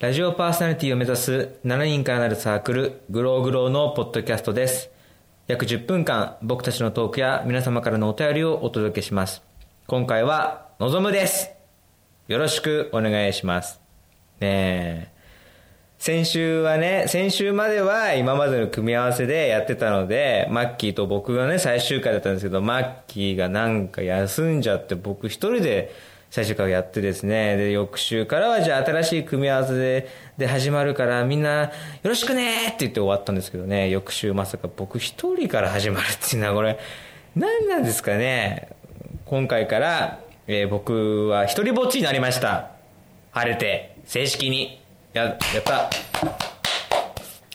ラジオパーソナリティを目指す7人からなるサークル、グローグローのポッドキャストです。約10分間、僕たちのトークや皆様からのお便りをお届けします。今回は、のぞむです。よろしくお願いします。ねえ。先週はね、先週までは今までの組み合わせでやってたので、マッキーと僕がね、最終回だったんですけど、マッキーがなんか休んじゃって、僕一人で最終回をやってですね、で、翌週からはじゃあ新しい組み合わせでで始まるからみんなよろしくねって言って終わったんですけどね、翌週まさか僕一人から始まるっていうのはこれ、何なんですかね。今回から、えー、僕は一人ぼっちになりました。晴れて、正式に。や、やった。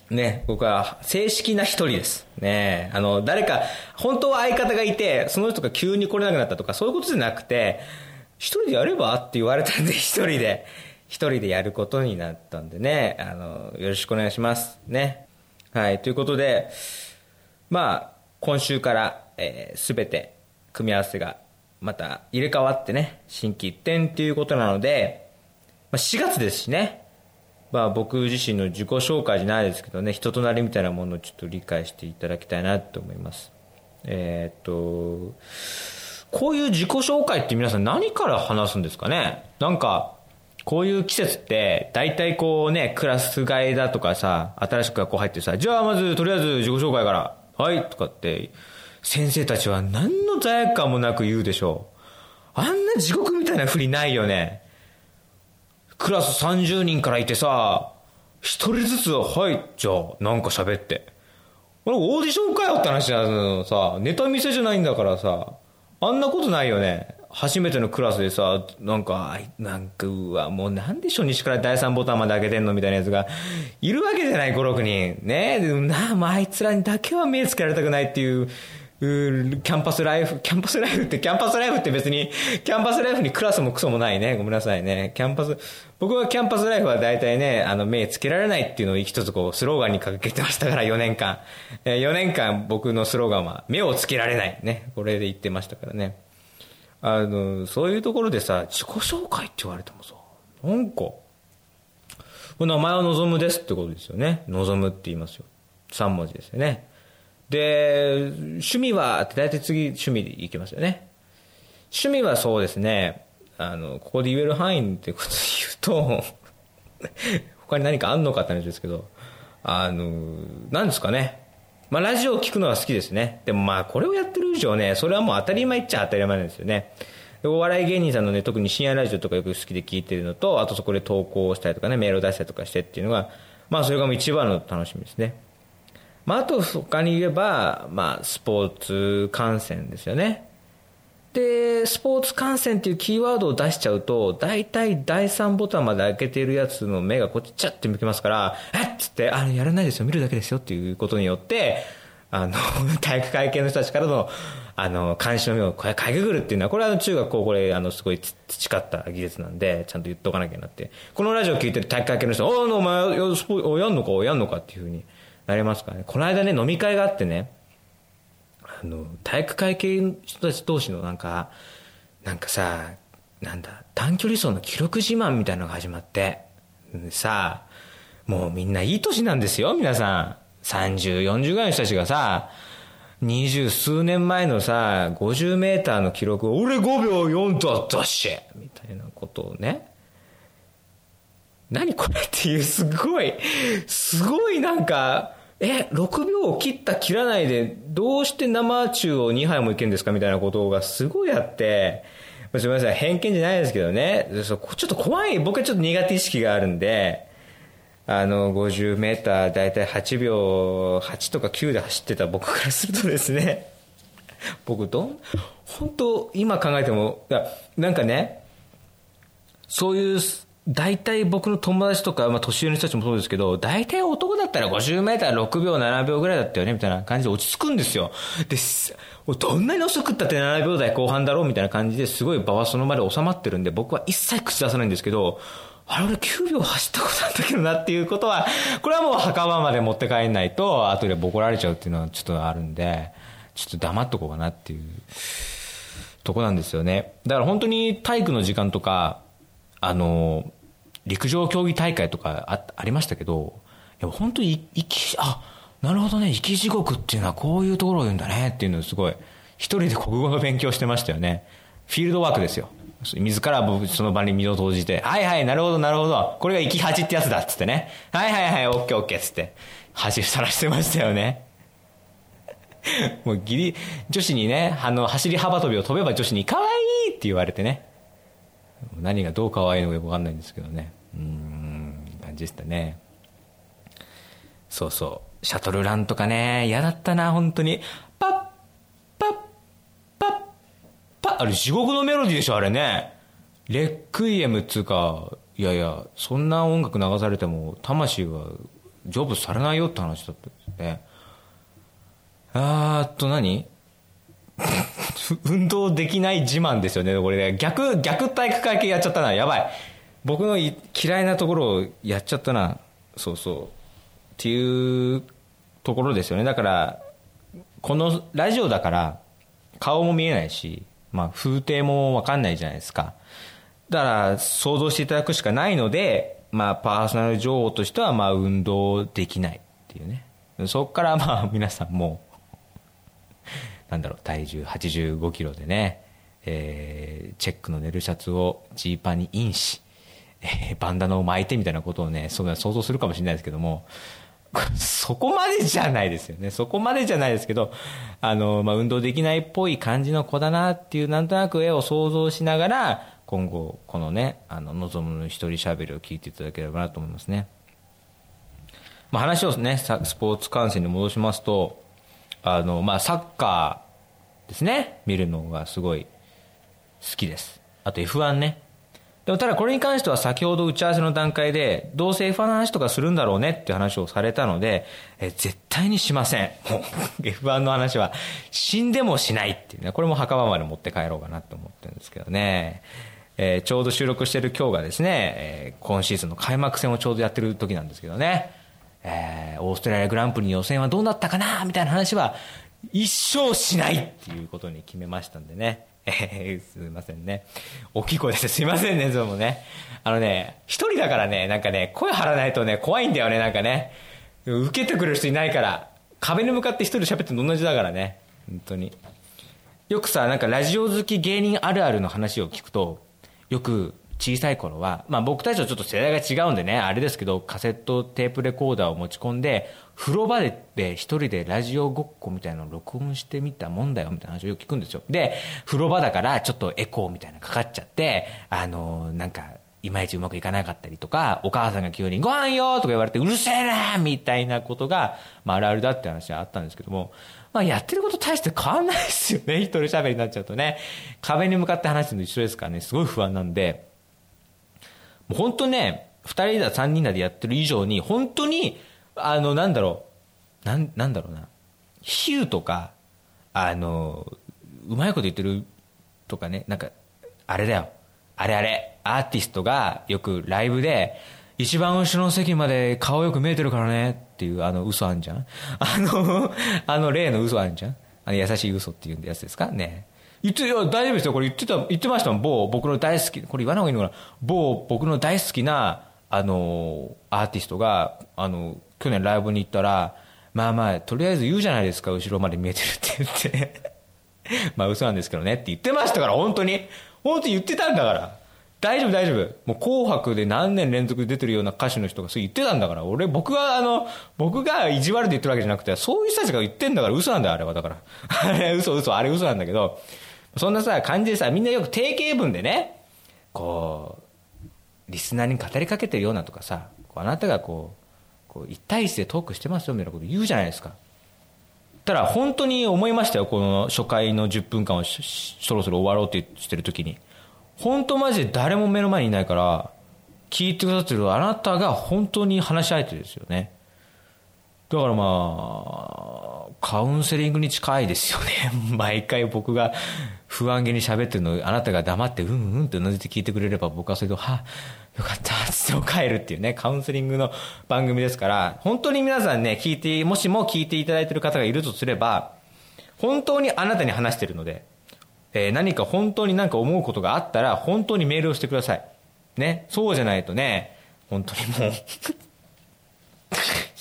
ね、僕は正式な一人です。ねあの、誰か、本当は相方がいて、その人が急に来れなくなったとか、そういうことじゃなくて、一人でやればって言われたんで、一人で、一人でやることになったんでね、あの、よろしくお願いします。ね。はい、ということで、まあ、今週から、えー、べて組み合わせがまた入れ替わってね、新規一点っていうことなので、まあ、4月ですしね、まあ僕自身の自己紹介じゃないですけどね、人となりみたいなものをちょっと理解していただきたいなと思います。えー、っと、こういう自己紹介って皆さん何から話すんですかね？なんか、こういう季節って、大体こうね、クラス替えだとかさ、新しく学校入ってさ、じゃあまずとりあえず自己紹介から、はいとかって、先生たちは何の罪悪感もなく言うでしょう。あんな地獄みたいなふりないよね。クラス30人からいてさ、一人ずつ、はい、じゃあ、なんか喋って。俺、オーディションかよって話なのさ、ネタ見せじゃないんだからさ、あんなことないよね。初めてのクラスでさ、なんか、なんか、うわ、もうなんで初日から第3ボタンまで開けてんのみたいなやつが、いるわけじゃない、5、6人。ねでもな、もうあいつらにだけは目つけられたくないっていう、キャンパスライフ、キャンパスライフって、キャンパスライフって別に、キャンパスライフにクラスもクソもないね。ごめんなさいね。キャンパス、僕はキャンパスライフは大体ね、あの、目つけられないっていうのを一つこう、スローガンに掲げてましたから、4年間。え、4年間僕のスローガンは、目をつけられない。ね。これで言ってましたからね。あの、そういうところでさ、自己紹介って言われてもさ、なんか、名前は望むですってことですよね。望むって言いますよ。3文字ですよね。で、趣味は大体次趣味でいきますよね。趣味はそうですね、あの、ここで言える範囲ってことで言うと 他に何かあんのかって話ですけど、あの、何ですかね。まあ、ラジオを聞くのは好きですね。でもまあ、これをやってる以上ね、それはもう当たり前っちゃ当たり前なんですよね。お笑い芸人さんのね、特に深夜ラジオとかよく好きで聞いてるのと、あとそこで投稿したりとかね、メールを出したりとかしてっていうのが、まあ、それが一番の楽しみですね。まあ、あと他に言えば、まあ、スポーツ観戦ですよね。で、スポーツ観戦っていうキーワードを出しちゃうと、大体第3ボタンまで開けているやつの目がこっちちゃって向きますから、えっつって、あの、やらないですよ、見るだけですよっていうことによって、あの、体育会系の人たちからの、あの、監視の目をこれかいくぐるっていうのは、これは中学校これ、あの、すごい培った技術なんで、ちゃんと言っとかなきゃなって。このラジオ聞いてる体育会系の人、おお前、やんのかやんのかっていうふうになりますからね。この間ね、飲み会があってね、あの、体育会系の人たち同士のなんか、なんかさ、なんだ、短距離走の記録自慢みたいなのが始まって、さあ、もうみんないい年なんですよ、皆さん。30、40ぐらいの人たちがさ、二十数年前のさ、50メーターの記録を、俺5秒4とあったしみたいなことをね。何これっていう、すごい、すごいなんか、え、6秒を切った切らないで、どうして生中を2杯もいけるんですかみたいなことがすごいあって、すみません、偏見じゃないですけどね、ちょっと怖い、僕はちょっと苦手意識があるんで、あの、50メーターだいたい8秒8とか9で走ってた僕からするとですね、僕どん、本当今考えても、なんかね、そういう大体僕の友達とか、まあ、年上の人たちもそうですけど、大体男だったら50メーター6秒、7秒ぐらいだったよね、みたいな感じで落ち着くんですよ。で、どんなに遅くったって7秒台後半だろう、みたいな感じですごい場はその場で収まってるんで、僕は一切口出さないんですけど、あれ俺9秒走ったことあったけどなっていうことは、これはもう墓場まで持って帰んないと、後でボコられちゃうっていうのはちょっとあるんで、ちょっと黙っとこうかなっていうとこなんですよね。だから本当に体育の時間とか、あの、陸上競技大会とかあありましたけど、いや本当に生き、あ、なるほどね、生き地獄っていうのはこういうところを言うんだねっていうのをすごい、一人で国語の勉強してましたよね。フィールドワークですよ。自ら僕その場に身を投じて、はいはい、なるほどなるほど、これが生き恥ってやつだっつってね。はいはいはい、オッケーオッケーっつって、恥さらしてましたよね。もうギリ、女子にね、あの、走り幅跳びを飛べば女子に可愛いって言われてね。何がどう可愛いのかよくわかんないんですけどね。うん、感じでしたね。そうそう。シャトルランとかね、嫌だったな、本当に。パッ、パッ、パッ、パッ。あれ地獄のメロディーでしょ、あれね。レックイエムっつうか、いやいや、そんな音楽流されても、魂が成仏されないよって話だったんですね。あーっと何？運動できない自慢ですよね、これね。逆、逆体育会系やっちゃったな。やばい。僕の嫌いなところをやっちゃったな。そうそう。っていうところですよね。だから、このラジオだから、顔も見えないし、まあ、風景もわかんないじゃないですか。だから、想像していただくしかないので、まあ、パーソナル女王としては、まあ、運動できないっていうね。そこからまあ、皆さんもなんだろう、体重85キロでね、えー、チェックの寝るシャツをジーパンにインし、えー、バンダナを巻いてみたいなことをね、そ想像するかもしれないですけども、そこまでじゃないですよね。そこまでじゃないですけど、あの、まあ、運動できないっぽい感じの子だなっていう、なんとなく絵を想像しながら、今後、このね、あの、望むの一人喋りを聞いていただければなと思いますね。まあ、話をね、スポーツ観戦に戻しますと、あの、まあ、サッカーですね。見るのがすごい好きです。あと F1 ね。でもただこれに関しては先ほど打ち合わせの段階で、どうせ F1 の話とかするんだろうねって話をされたので、え絶対にしません。F1 の話は死んでもしないっていうね、これも墓場まで持って帰ろうかなと思ってるんですけどね。えー、ちょうど収録してる今日がですね、えー、今シーズンの開幕戦をちょうどやってる時なんですけどね。えー、オーストラリアグランプリ予選はどうなったかな？みたいな話は一生しないっていうことに決めましたんでね。えー、すみませんね。大きい声出してすいませんね、それもね。あのね、一人だからね、なんかね、声張らないとね、怖いんだよね、なんかね。受けてくれる人いないから。壁に向かって一人喋ってるの同じだからね。本当に。よくさ、なんかラジオ好き芸人あるあるの話を聞くと、よく小さい頃は、まあ僕たちはちょっと世代が違うんでね、あれですけど、カセットテープレコーダーを持ち込んで、風呂場で一人でラジオごっこみたいなのを録音してみたもんだよみたいな話をよく聞くんですよ。で、風呂場だからちょっとエコーみたいなかかっちゃって、あのなんか、いまいちうまくいかなかったりとか、お母さんが急にご飯よとか言われてうるせえなみたいなことが、まああるあるだって話はあったんですけども、まあやってること大して変わんないですよね。一人喋りになっちゃうとね。壁に向かって話すのと一緒ですからね、すごい不安なんで、もう本当ね、二人だ三人だでやってる以上に、本当に、あの、なんだろう、なん、なんだろうな、比喩とか、あの、うまいこと言ってるとかね、なんか、あれだよ、あれあれ、アーティストがよくライブで、一番後ろの席まで顔よく見えてるからねっていうあ の嘘あんじゃん？あの、あの例の嘘あんじゃん？あの優しい嘘っていうやつですか？ね。言って、いや、大丈夫ですよ。これ言ってた、言ってましたもん。某、僕の大好き、これ言わない方がいいのかな。某、僕の大好きな、あの、アーティストが、あの、去年ライブに行ったら、まあまあ、とりあえず言うじゃないですか、後ろまで見えてるって言って。まあ嘘なんですけどねって言ってましたから、本当に。本当に言ってたんだから。大丈夫大丈夫。もう紅白で何年連続出てるような歌手の人がそう言ってたんだから。俺、僕はあの、僕が意地悪で言ってるわけじゃなくて、そういう人たちが言ってんだから嘘なんだよ、あれは。だから。あれ嘘嘘、あれ嘘なんだけど。そんなさ、感じでさ、みんなよく定型文でね、こう、リスナーに語りかけてるようなとかさ、あなたがこう、こう一対一でトークしてますよみたいなこと言うじゃないですか。ただ本当に思いましたよ、この初回の10分間をそろそろ終わろうってしてる時に。本当マジで誰も目の前にいないから、聞いてくださってるあなたが本当に話し相手ですよね。だからまあ、カウンセリングに近いですよね。毎回僕が不安げに喋ってるのあなたが黙ってうんうんってうなずいて聞いてくれれば僕はそれで、はよかったつって帰るっていうね、カウンセリングの番組ですから、本当に皆さんね、聞いて、もしも聞いていただいてる方がいるとすれば、本当にあなたに話してるので、えー、何か本当に何か思うことがあったら、本当にメールをしてください。ね、そうじゃないとね、本当にもう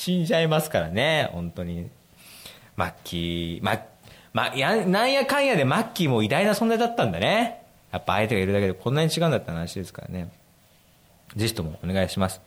死んじゃいますからね、本当に。マッキー、ま、ま、や、なんやかんやでマッキーも偉大な存在だったんだね。やっぱ相手がいるだけでこんなに違うんだった話ですからね。ぜひともお願いします。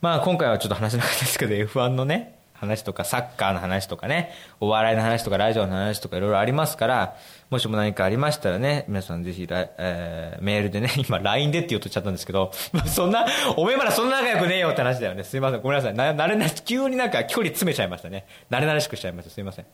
まあ今回はちょっと話しなかったですけど、F1 のね、話とか、サッカーの話とかね、お笑いの話とか、ラジオの話とかいろいろありますから、もしも何かありましたらね、皆さんぜひ、えー、メールでね、今 LINE でって言うとっちゃったんですけど、そんな、おめえまだそんな仲良くねえよって話だよね。すいません。ごめんなさい。な、慣れな、急になんか距離詰めちゃいましたね。慣れ慣れしくしちゃいました。すいません。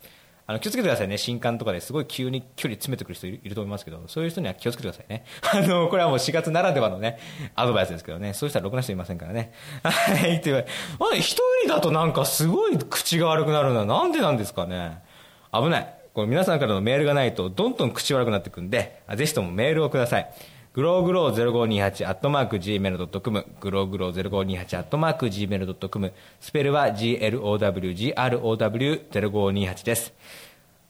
あの気をつけてくださいね、新刊とかですごい急に距離詰めてくる人いると思いますけど、そういう人には気をつけてくださいね。あの、これはもう4月ならではのね、アドバイスですけどね、そうしたらろくな人いませんからね。はい、っていうまあ、一人だとなんかすごい口が悪くなるのはなんでなんですかね。危ない。これ皆さんからのメールがないと、どんどん口悪くなってくんで、ぜひともメールをください。グローグロー0528アットマーク Gmail.com グローグロー0528アットマーク Gmail.com スペルは GLOWGROW0528 です。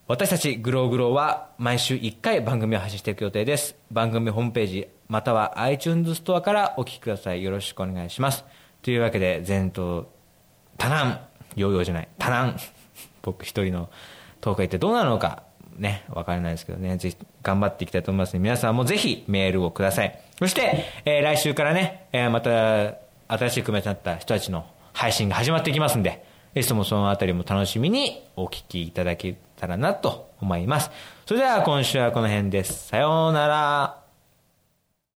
私たちグローグローは毎週1回番組を配信していく予定です。番組ホームページまたは iTunes ストアからお聞きください。よろしくお願いします。というわけで前頭多難、ヨーヨーじゃない、多難、僕一人のトークが一体どうなのかね、わからないですけどね、ぜひ頑張っていきたいと思いますので、皆さんもぜひメールをください。そして、えー、来週からね、えー、また新しい組み合わせになった人たちの配信が始まっていきますんで、ぜひともそのあたりも楽しみにお聞きいただけたらなと思います。それでは今週はこの辺です。さようなら。